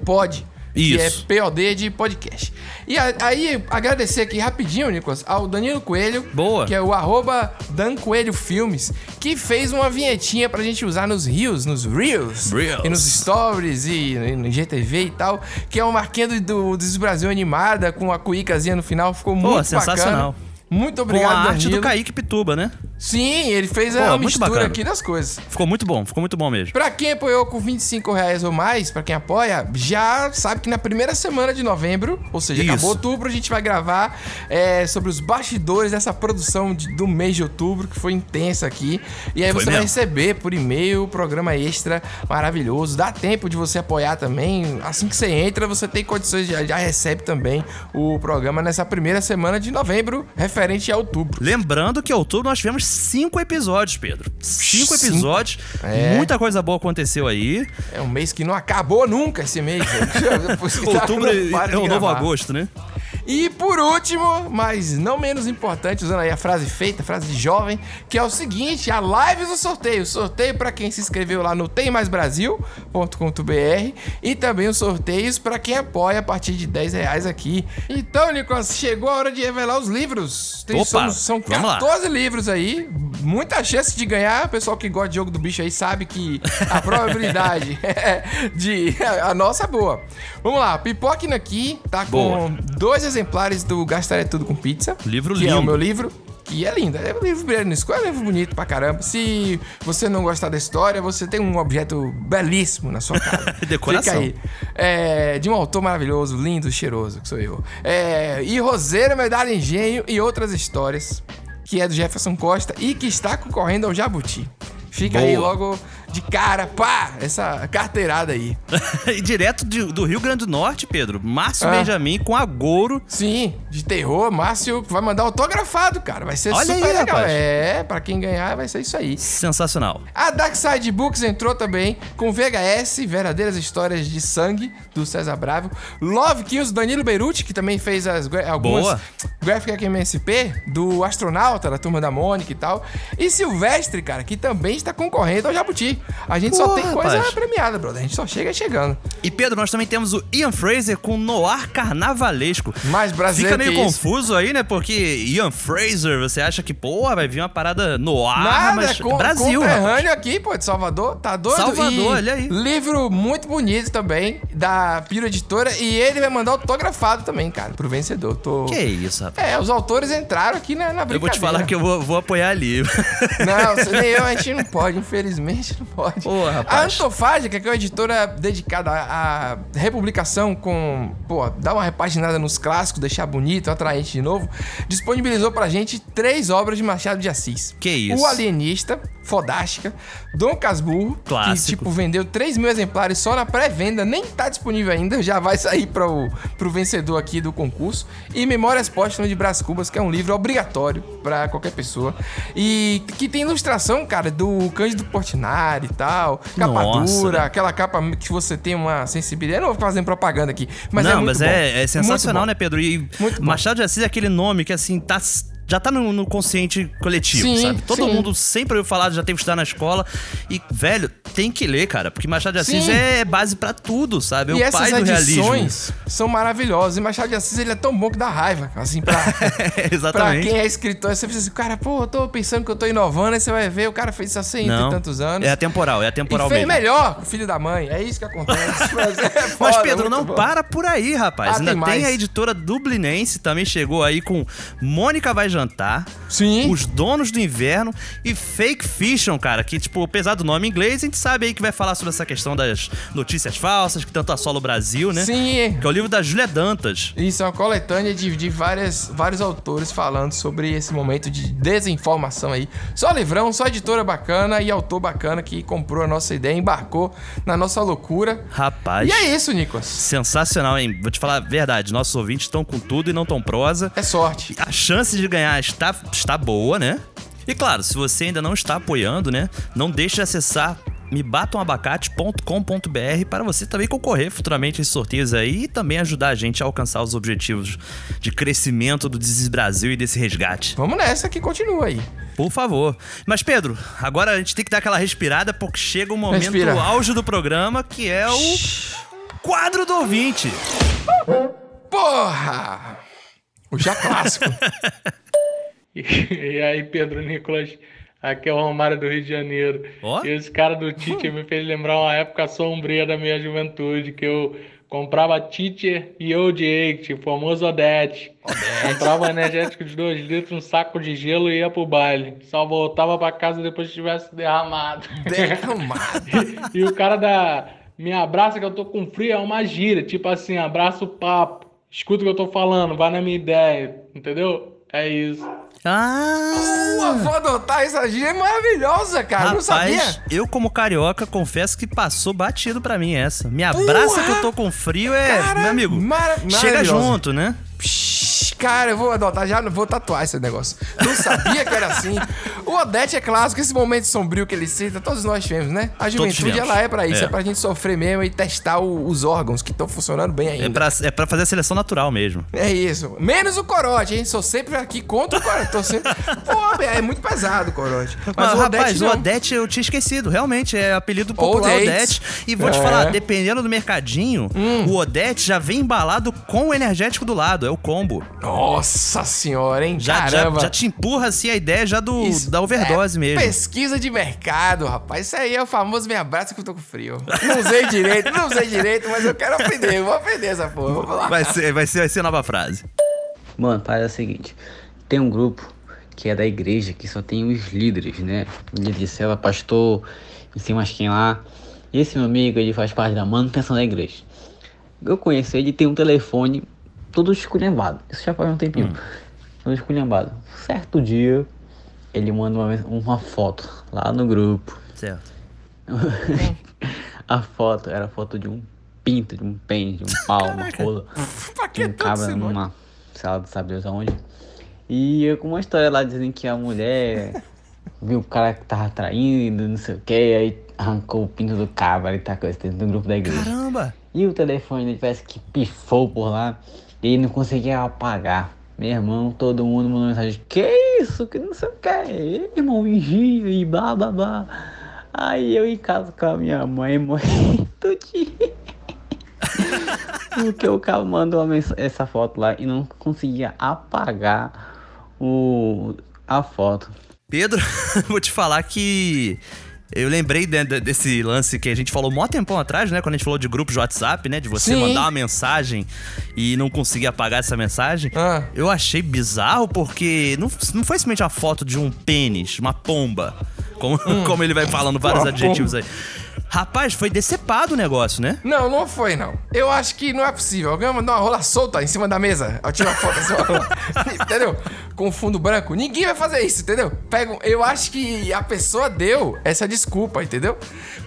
Pod. Que é Isso. POD de podcast. E a- aí, agradecer aqui rapidinho, Nicolas, ao Danilo Coelho. Boa. Que é o arroba Dan Coelho Filmes, que fez uma vinhetinha pra gente usar nos Reels, nos Reels. Reels. E nos Stories e no GTV e tal. Que é uma marquinha do, do Desis Brasil animada, com a cuícazinha no final. Ficou muito sensacional. bacana. Muito obrigado, Com a arte Danilo. do Kaique Pituba, né? Sim, ele fez Pô, a mistura aqui das coisas. Ficou muito bom, ficou muito bom mesmo. Pra quem apoiou com 25 reais ou mais, pra quem apoia, já sabe que na primeira semana de novembro, ou seja, Isso. acabou outubro, a gente vai gravar é, sobre os bastidores dessa produção de- do mês de outubro, que foi intensa aqui. E aí Foi você vai mesmo. receber por e-mail o programa extra maravilhoso. Dá tempo de você apoiar também. Assim que você entra, você tem condições, já, já recebe também o programa nessa primeira semana de novembro, referente a outubro. Lembrando que outubro nós tivemos cinco episódios, Pedro. Cinco Cinco. episódios. É. Muita coisa boa aconteceu aí. É um mês que não acabou nunca esse mês. que tá, Outubro é de o novo agosto, né? E por último, mas não menos importante, usando aí a frase feita, a frase de jovem, que é o seguinte: a live do sorteio. Sorteio para quem se inscreveu lá no temmaisbrasil.com.br e também os sorteios para quem apoia a partir de 10 reais aqui. Então, Nicolas, chegou a hora de revelar os livros. Tem, Opa, são, são vamos lá. 14 livros aí, muita chance de ganhar. O pessoal que gosta de jogo do bicho aí sabe que a probabilidade de. A nossa é boa. Vamos lá, Pipoquina aqui tá Boa. com dois exemplares do Gastar é Tudo com Pizza. Livro que lindo. é o meu livro. Que é lindo, é um livro brilhante é um livro bonito pra caramba. Se você não gostar da história, você tem um objeto belíssimo na sua casa. Decoração. Fica aí. É, de um autor maravilhoso, lindo, cheiroso, que sou eu. É, e Roseira, Medalha Engenho e outras histórias, que é do Jefferson Costa e que está concorrendo ao Jabuti. Fica aí Boa. logo de cara, pá, essa carteirada aí. e direto de- do Rio Grande do Norte, Pedro. Márcio Ah. Benjamin com agouro. Sim, de terror, Márcio vai mandar autografado, cara. Vai ser Olha super aí, legal. rapaz. É, pra quem ganhar vai ser isso aí. Sensacional. A Dark Side Books entrou também com VHS, Verdadeiras Histórias de Sangue, do César Bravo. Love Kills, Danilo Beruti, que também fez as, algumas Boa. Graphic MSP, do Astronauta, da Turma da Mônica e tal. E Silvestre, cara, que também está concorrendo ao Jabuti. A gente só Pô, tem coisa rapaz. premiada, brother. A gente só chega chegando. E Pedro, nós também temos o Ian Fraser com Noir Carnavalesco. Mais brasileiro Fica meio que isso. confuso aí, né? Porque Ian Fraser, você acha que, porra, vai vir uma parada noir, Nada, mas com, Brasil, conterrâneo aqui, pô, de Salvador, tá doido? Salvador, E olha aí. Livro muito bonito também, da Piro Editora, e ele vai mandar autografado também, cara, pro vencedor. Tô... Que isso, rapaz. É, os autores entraram aqui na, na brincadeira. Eu vou te falar que eu vou, vou apoiar ali. Não, você nem eu, a gente não pode, infelizmente. Não pode. Ô, A rapaz. Antofágica, que é uma editora dedicada à à republicação com, pô, dar uma repaginada nos clássicos, deixar bonito, atraente de novo, disponibilizou pra gente três obras de Machado de Assis. Que isso? O Alienista, fodástica, Dom Casmurro, que Clássico. tipo vendeu 3 mil exemplares só na pré-venda, nem tá disponível ainda, já vai sair pro, pro vencedor aqui do concurso. E Memórias Póstumas de Brás Cubas, que é um livro obrigatório pra qualquer pessoa. E que tem ilustração, cara, do Cândido Portinari e tal, capa Nossa, dura, velho. aquela capa que você tem uma sensibilidade. Eu não vou fazendo propaganda aqui, mas não, é muito mas bom. é, é sensacional, né, Pedro? E. Machado de Assis é aquele nome que, assim, tá, já tá no, no consciente coletivo, Sim, sabe? Todo sim. mundo sempre ouviu falar, já teve que estudar na escola. E, velho, tem que ler, cara, porque Machado de Assis Sim. é base pra tudo, sabe? É e o pai do realismo. edições são maravilhosas. E Machado de Assis, ele é tão bom que dá raiva, assim, pra, pra Exatamente. quem é escritor. Você pensa assim, cara, pô, eu tô pensando que eu tô inovando, aí você vai ver, o cara fez isso há cento e tantos anos. É atemporal, é e atemporal fez mesmo. melhor filho da mãe. É isso que acontece. Mas, é Mas, foda, Pedro, muito não bom. para por aí, rapaz. Ah, Ainda tem tem, a editora Dublinense, também chegou aí com Mônica Vai Jantar. Sim. Os Donos do Inverno e Fake Fiction, cara. Que, tipo, apesar do nome inglês, a gente sabe aí que vai falar sobre essa questão das notícias falsas, que tanto assola o Brasil, né? Sim. Que é o livro da Júlia Dantas. Isso é uma coletânea de, de várias, vários autores falando sobre esse momento de desinformação aí. Só livrão, só editora bacana e autor bacana que comprou a nossa ideia, embarcou na nossa loucura. Rapaz. E é isso, Nicolas. Sensacional, hein? Vou te falar a verdade. Nossos ouvintes estão com tudo e não tão prosa. É sorte. A chance de ganhar está, está boa, né? E claro, se você ainda não está apoiando, né? Não deixe de acessar mebatamabacate.com.br para você também concorrer futuramente a esses sorteios aí e também ajudar a gente a alcançar os objetivos de crescimento do Desis Brasil e desse resgate. Vamos nessa que continua aí. Por favor. Mas Pedro, agora a gente tem que dar aquela respirada porque chega o momento Respira. auge do programa que é o quadro do ouvinte. Porra! O já clássico. E aí, Pedro Nicolas, aqui é o Romário do Rio de Janeiro. Ó. E esse cara do Teacher me fez lembrar uma época sombria da minha juventude, que eu comprava Teacher e Old Eight, o famoso Odete. Comprava energético de 2 litros, um saco de gelo e ia pro baile. Só voltava pra casa depois que tivesse derramado. Derramado. e o cara da me abraça que eu tô com frio é uma gíria, tipo assim, abraça o papo. Escuta o que eu tô falando, vai na minha ideia, entendeu? É isso. Ah! Pô, vou adotar essa gíria é maravilhosa, cara. não sabia? Rapaz, eu como carioca confesso que passou batido pra mim essa. Me abraça que eu tô com frio é, Cara, meu amigo. mara- chega junto, né? Psh, Cara, eu vou adotar, já vou tatuar esse negócio. Não sabia que era assim. O Odete é clássico, esse momento sombrio que ele cita, todos nós tivemos, né? A juventude, ela é pra isso, é, É. pra gente sofrer mesmo e testar o- os órgãos que estão funcionando bem ainda. É pra, é pra fazer a seleção natural mesmo. É isso. Menos o corote, hein? Sou sempre aqui contra o corote. Tô sempre... Pô, é muito pesado o corote. Mas, Mas, o Odete rapaz, o. Odete eu tinha esquecido. Realmente, é apelido popular Odete. Eight. E vou te É. falar, dependendo do mercadinho, o Odete já vem embalado com o energético do lado. É o combo. Nossa senhora, hein? Já, já, Caramba. já te empurra assim a ideia já do, Isso da overdose é mesmo. Pesquisa de mercado, rapaz. Isso aí é o famoso me abraça que eu tô com frio. Não usei direito, não usei direito, mas eu quero aprender. Eu vou aprender essa porra. Vamos lá. Vai ser, vai, ser, vai ser a nova frase. Mano, parece o seguinte: tem um grupo que é da igreja que só tem os líderes, né? Líder de célula, pastor, não sei mais quem lá. E esse meu amigo, ele faz parte da manutenção da igreja. Eu conheço ele, tem um telefone todo esculhambado. Isso já faz um tempinho. Todo esculhambado. Certo dia, ele manda uma, uma foto lá no grupo. Certo. a foto era a foto de um pinto, de um pênis, de um pau, uma rola. de um cabra numa sala de sabe Deus aonde. E eu com uma história lá dizendo que a mulher viu o cara que tava traindo, não sei o que, aí arrancou o pinto do cabra e tacou isso dentro do grupo da igreja. Caramba! E o telefone parece que pifou por lá e não conseguia apagar. Meu irmão, todo mundo mandou mensagem, que isso, que não sei o que, irmão, vigia e blá blá blá. Aí eu em casa com a minha mãe morrendo de Porque o cara mandou essa foto lá e não conseguia apagar o, a foto. Pedro, vou te falar que eu lembrei de- de- desse lance que a gente falou mó tempão atrás, né? Quando a gente falou de grupos de WhatsApp, né? De você Sim. mandar uma mensagem e não conseguir apagar essa mensagem. Ah. Eu achei bizarro porque não, não foi simplesmente a foto de um pênis, uma pomba. Como, como ele vai falando vários adjetivos aí. Rapaz, foi decepado o negócio, né? Não, não foi, não. Eu acho que não é possível. Alguém mandou uma rola solta em cima da mesa. Eu tiro a foto assim, entendeu? Com fundo branco. Ninguém vai fazer isso, entendeu? Pega, eu acho que a pessoa deu essa desculpa, entendeu?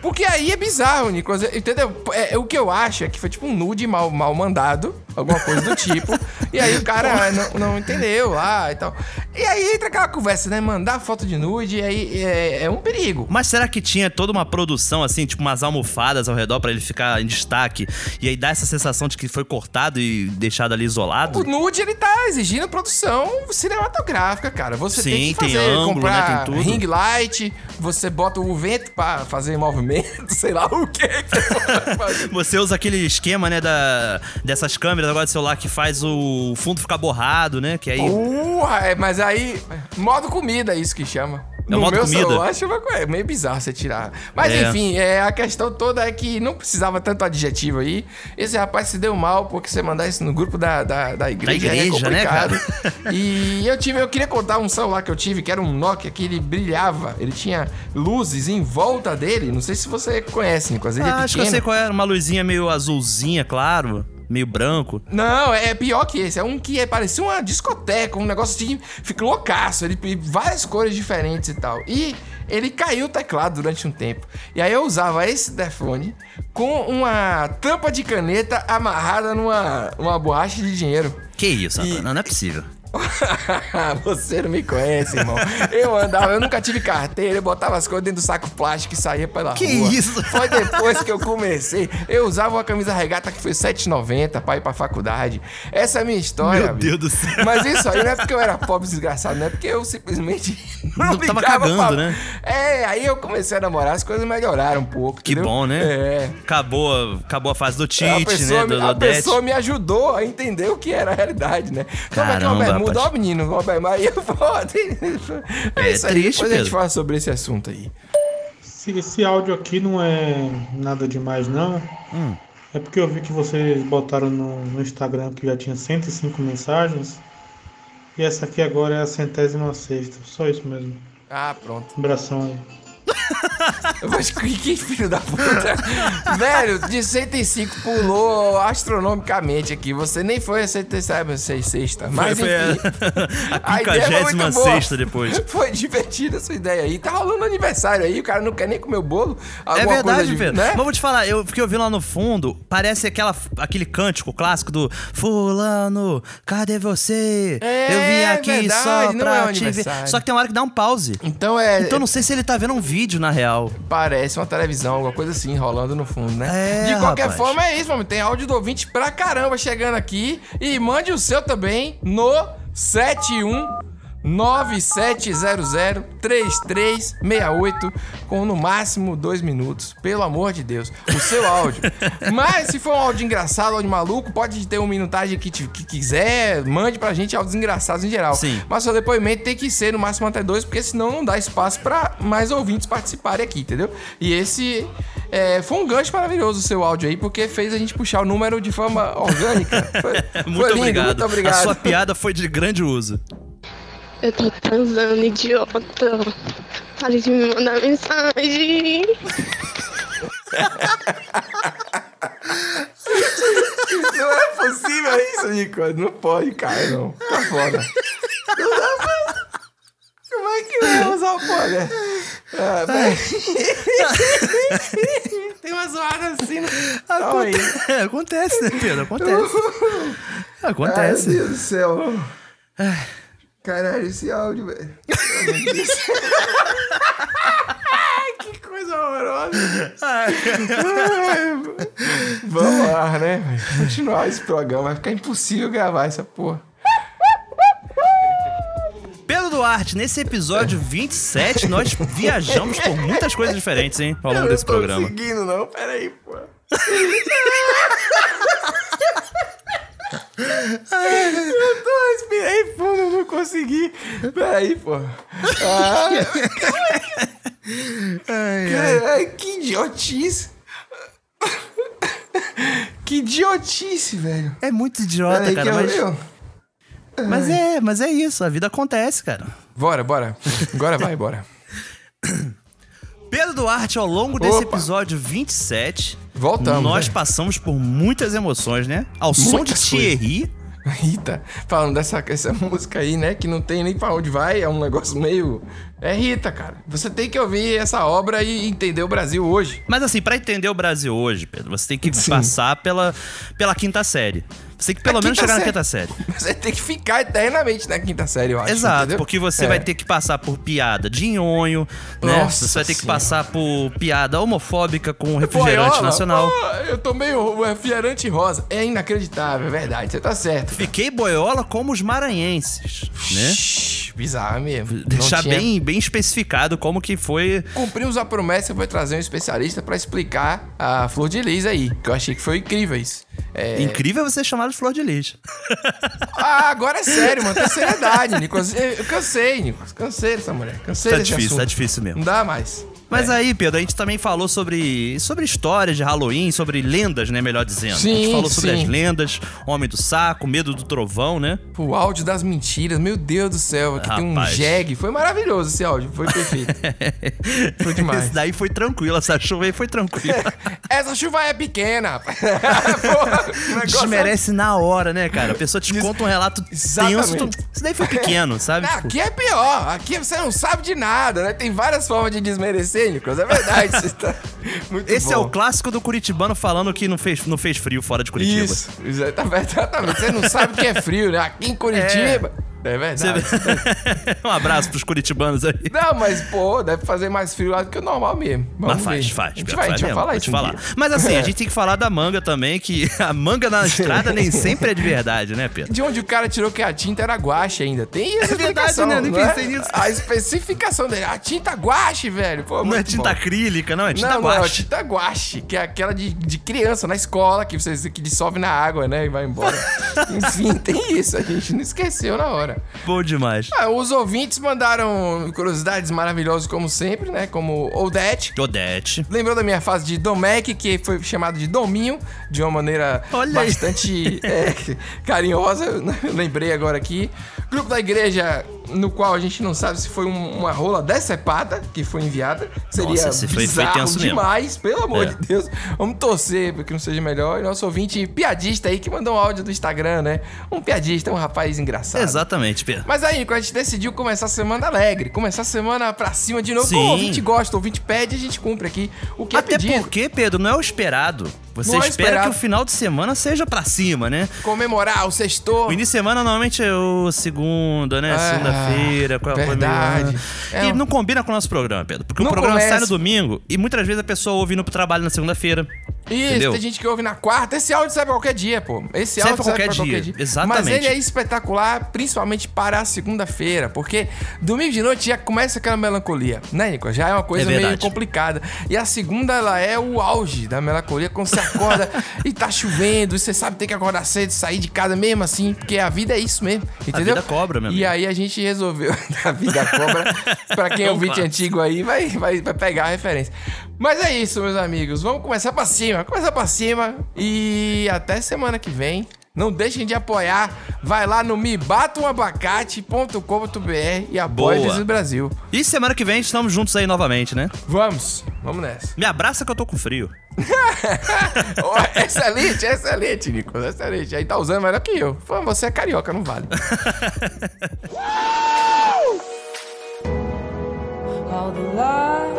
Porque aí é bizarro, Nicolas. Entendeu? É, o que eu acho é que foi tipo um nude mal, mal mandado. Alguma coisa do tipo. e aí o cara não, não entendeu lá e tal. E aí entra aquela conversa, né? Mandar foto de nude, e aí é, é um perigo. Mas será que tinha toda uma produção, assim, tipo umas almofadas ao redor pra ele ficar em destaque? E aí dá essa sensação de que foi cortado e deixado ali isolado? O nude, ele tá exigindo produção cinematográfica, cara. Você tem Sim, que tem fazer, ângulo, comprar né? Tem tudo. ring light, você bota o vento pra fazer movimento, sei lá o que que fazer. Você usa aquele esquema, né, da, dessas câmeras agora de celular que faz o fundo ficar borrado, né? Que aí. Porra, é, mas aí, modo comida, é isso que chama. É o modo meu comida? celular, chama, é meio bizarro você tirar. Mas É. enfim, é, a questão toda é que não precisava tanto adjetivo aí. Esse rapaz se deu mal porque você mandar isso no grupo da, da, da igreja, Da igreja, é né, complicado. cara? e eu tive, eu queria contar um celular que eu tive, que era um Nokia, que ele brilhava. Ele tinha luzes em volta dele. Não sei se você conhece, Nicolas. Ele é Ah, acho que eu sei qual é. Uma luzinha meio azulzinha, claro. Meio branco. Não, é pior que esse. É um que é, parecia uma discoteca, um negócio assim, fica loucaço. Ele várias cores diferentes e tal. E ele caiu o teclado durante um tempo. E aí eu usava esse telefone com uma tampa de caneta amarrada numa uma borracha de dinheiro. Que isso, rapaz? Não, não é possível. Você não me conhece, irmão. Eu andava, eu nunca tive carteira, eu botava as coisas dentro do saco plástico e saía pela Que rua. isso? Foi depois que eu comecei. Eu usava uma camisa regata que foi R$ 7,90 pra ir pra faculdade. Essa é a minha história. Meu amigo. Deus do céu. Mas isso aí não é porque eu era pobre desgraçado, não é porque eu simplesmente não, Não tava cagando, né? É, aí eu comecei a namorar, as coisas melhoraram um pouco. Que entendeu? bom, né? É. Acabou, acabou a fase do A Tite, né? Do me, a Odete. pessoa me ajudou a entender o que era a realidade, né? Aqui Caramba, rapaz. ó menino, bermuda, aí eu foda. É, É isso aí, triste, depois a gente fala sobre esse assunto aí. Esse, esse áudio aqui não é nada demais, não. Hum. É porque eu vi que vocês botaram no, no Instagram que já tinha 105 mensagens. E essa aqui agora é a centésima sexta. Só isso mesmo. Ah, pronto. Abração aí. Mas que, que filho da puta. Velho, de 105 pulou astronomicamente aqui. Você nem foi a 106 sexta. Mas foi a- enfim. a boa. 56ª depois. Foi divertida essa ideia aí. Tá rolando aniversário aí, o cara não quer nem comer o bolo. É verdade, de- Pedro. Né? Vou te falar, eu fiquei ouvindo lá no fundo, parece aquela, aquele cântico clássico do Fulano, cadê você? É, eu vim aqui verdade, só não pra é um te ver. Só que tem uma hora que dá um pause. Então é. Então não sei se ele tá vendo um vídeo, na real. Parece uma televisão, alguma coisa assim, rolando no fundo, né? É, De qualquer rapaz. forma, é isso, mano. Tem áudio do ouvinte pra caramba chegando aqui. E mande o seu também no 71 9700 3368 com no máximo dois minutos. Pelo amor de Deus. O seu áudio. Mas se for um áudio engraçado, áudio maluco, pode ter uma minutagem que, te- que quiser. Mande pra gente áudios engraçados em geral. Sim. Mas seu depoimento tem que ser no máximo até dois, porque senão não dá espaço pra mais ouvintes participarem aqui, entendeu? E esse é, foi um gancho maravilhoso o seu áudio aí, porque fez a gente puxar o número de forma orgânica. Foi, Muito foi lindo, obrigado. muito obrigado. A sua piada foi de grande uso. Eu tô transando, idiota. Pare de me mandar mensagem. Não é possível isso, Nico. Não pode, cara, não. Tá foda. Não dá pra... Como é que vai usar o poder? Ah. Tem umas horas assim. No... Aí. Aconte- É, acontece, né, Pedro? Acontece. Acontece. Ai, Deus do céu. Caralho, esse áudio, velho. Que coisa horrorosa. Ai, Vamos lá, né? Continuar esse programa. Vai ficar impossível gravar essa porra. Pedro Duarte, nesse episódio 27, nós viajamos por muitas coisas diferentes, hein? Ao longo desse não tô programa. conseguindo, não. Pera aí, pô. Eu tô respirei fundo, eu não consegui. Pera aí, pô. Ah, Caralho, que idiotice. Que idiotice, velho. É muito idiota, Peraí cara, mas... eu- Mas é, mas é isso, a vida acontece, cara. Bora, bora. Agora vai, bora. Pedro Duarte, ao longo desse Opa. episódio 27, Voltamos, nós né? passamos por muitas emoções, né? Ao som de Muitas coisas. Thierry. Rita, falando dessa essa música aí, né? Que não tem nem pra onde vai, é um negócio meio. É Rita, cara. Você tem que ouvir essa obra e entender o Brasil hoje. Mas assim, pra entender o Brasil hoje, Pedro, você tem que passar pela, pela quinta série. Você tem que pelo A menos chegar na série. quinta série. Você tem que ficar eternamente na quinta série, eu acho. Exato, entendeu? porque você É. vai ter que passar por piada de nhonho, né? Nossa você vai ter que Senhora. passar por piada homofóbica com refrigerante Boiola, nacional. pô, eu tomei o refrigerante rosa. É inacreditável, é verdade. Você tá certo. Fiquei boiola como os maranhenses, né? Bizarro mesmo. Deixar tinha- bem, bem especificado como que foi. Cumprimos a promessa, foi trazer um especialista pra explicar a Flor de Lis aí, que eu achei que foi incrível isso. É... Incrível você chamar de flor de lis. Ah, agora é sério, mano. Tem seriedade, Nicolas. Eu eu cansei, Nicolas. Cansei dessa mulher. Cansei Tá desse difícil, assunto. tá difícil mesmo. Não dá mais. Mas É. aí, Pedro, a gente também falou sobre, sobre histórias de Halloween, sobre lendas, né? Melhor dizendo. a gente Sim, falou sobre sim. as lendas, Homem do Saco, Medo do Trovão, né? O áudio das mentiras, meu Deus do céu. Aqui tem um Rapaz. jegue. Foi maravilhoso esse áudio. Foi perfeito. Foi demais. Esse daí foi tranquilo, essa chuva aí foi tranquila. Essa chuva é pequena. Porra, negócio é- Desmerece na hora, né, cara? A pessoa te conta um relato tenso. Exatamente. tu- Isso daí foi pequeno, sabe? Não, Tipo, aqui é pior. Aqui você não sabe de nada, né? Tem várias formas de desmerecer, Nicolas. É verdade. Tá muito Esse é bom. o clássico do curitibano falando que não fez, não fez frio fora de Curitiba. Isso, exatamente. exatamente. Você não sabe o que é frio, né? Aqui em Curitiba. É, verdade. um abraço pros curitibanos aí. Não, mas, pô, deve fazer mais frio lá do que o normal mesmo. Vamos Mas faz, ver. faz. A gente vai, a gente vai falar isso. falar. Mas assim, a gente tem que falar da manga também, que a manga na estrada nem sempre é de verdade, né, Pedro? De onde o cara tirou que a tinta era guache ainda. Tem essa É verdade, né? Nem não é? pensei nisso. A especificação dele. A tinta guache, velho. Pô, Não é tinta bom. acrílica, não, é tinta não, não, é guache. tinta guache, que é aquela de, de criança na escola, que você que dissolve na água, né? E vai embora. Enfim, tem isso. A gente não esqueceu na hora. Bom demais. Ah, os ouvintes mandaram curiosidades maravilhosas, como sempre, né? Como Odete. Odete. Lembrou da minha fase de Domec, que foi chamado de Dominho, de uma maneira Olha bastante é, carinhosa. Lembrei agora aqui. Grupo da igreja, no qual a gente não sabe se foi um- uma rola decepada que foi enviada. Seria Nossa, foi- foi bizarro mesmo. demais, pelo amor É. de Deus. Vamos torcer para que não seja melhor. E nosso ouvinte piadista aí que mandou um áudio do Instagram, né? Um piadista, um rapaz engraçado. Exatamente, Pedro. Mas aí, Nico, a gente decidiu começar a semana alegre, começar a semana pra cima de novo. Sim. Como o ouvinte gosta, o ouvinte pede, a gente cumpre aqui o que Até é pedido. porque, Pedro, não é o esperado. Você Não é espera que o final de semana seja pra cima, né? Comemorar o sexto. O início de semana normalmente é o segunda, né? Ah, Segunda-feira, qual foi verdade. É E não combina com o nosso programa, Pedro. Porque Não o programa começa. sai no domingo e muitas vezes a pessoa ouve indo pro trabalho na segunda-feira. Isso, entendeu? tem gente que ouve na quarta. Esse áudio sai pra qualquer dia, pô. Esse Sai áudio pra sai qualquer pra qualquer dia. dia. Exatamente. Mas ele é espetacular, principalmente para a segunda-feira, porque domingo de noite já começa aquela melancolia, né, Nico? Já é uma coisa É meio complicada. E a segunda, ela é o auge da melancolia, quando você acorda e tá chovendo, e você sabe que tem que acordar cedo, sair de casa mesmo assim, porque a vida é isso mesmo, entendeu? vida cobra, meu E aí a gente resolveu, a vida cobra, pra quem é ouvinte antigo aí, vai, vai, vai pegar a referência. Mas é isso, meus amigos. Vamos começar pra cima. Começar pra cima. E até semana que vem. Não deixem de apoiar. Vai lá no mebatoumabacate.com.br e apoie o Boa. Brasil. E semana que vem estamos juntos aí novamente, né? Vamos. Vamos nessa. Me abraça que eu tô com frio. Ó, excelente, excelente, Nicolas. Excelente. Aí tá usando melhor que eu. Pô, Você é carioca, não vale.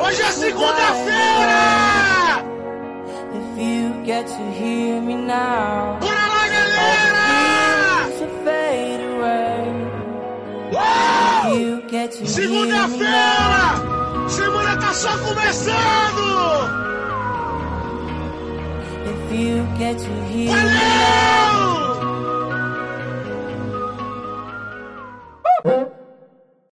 Hoje é segunda-feira! you get to hear me now. Fala galera! Segunda-feira! Semana tá só começando! If you get to hear Valeu! me now. Uh!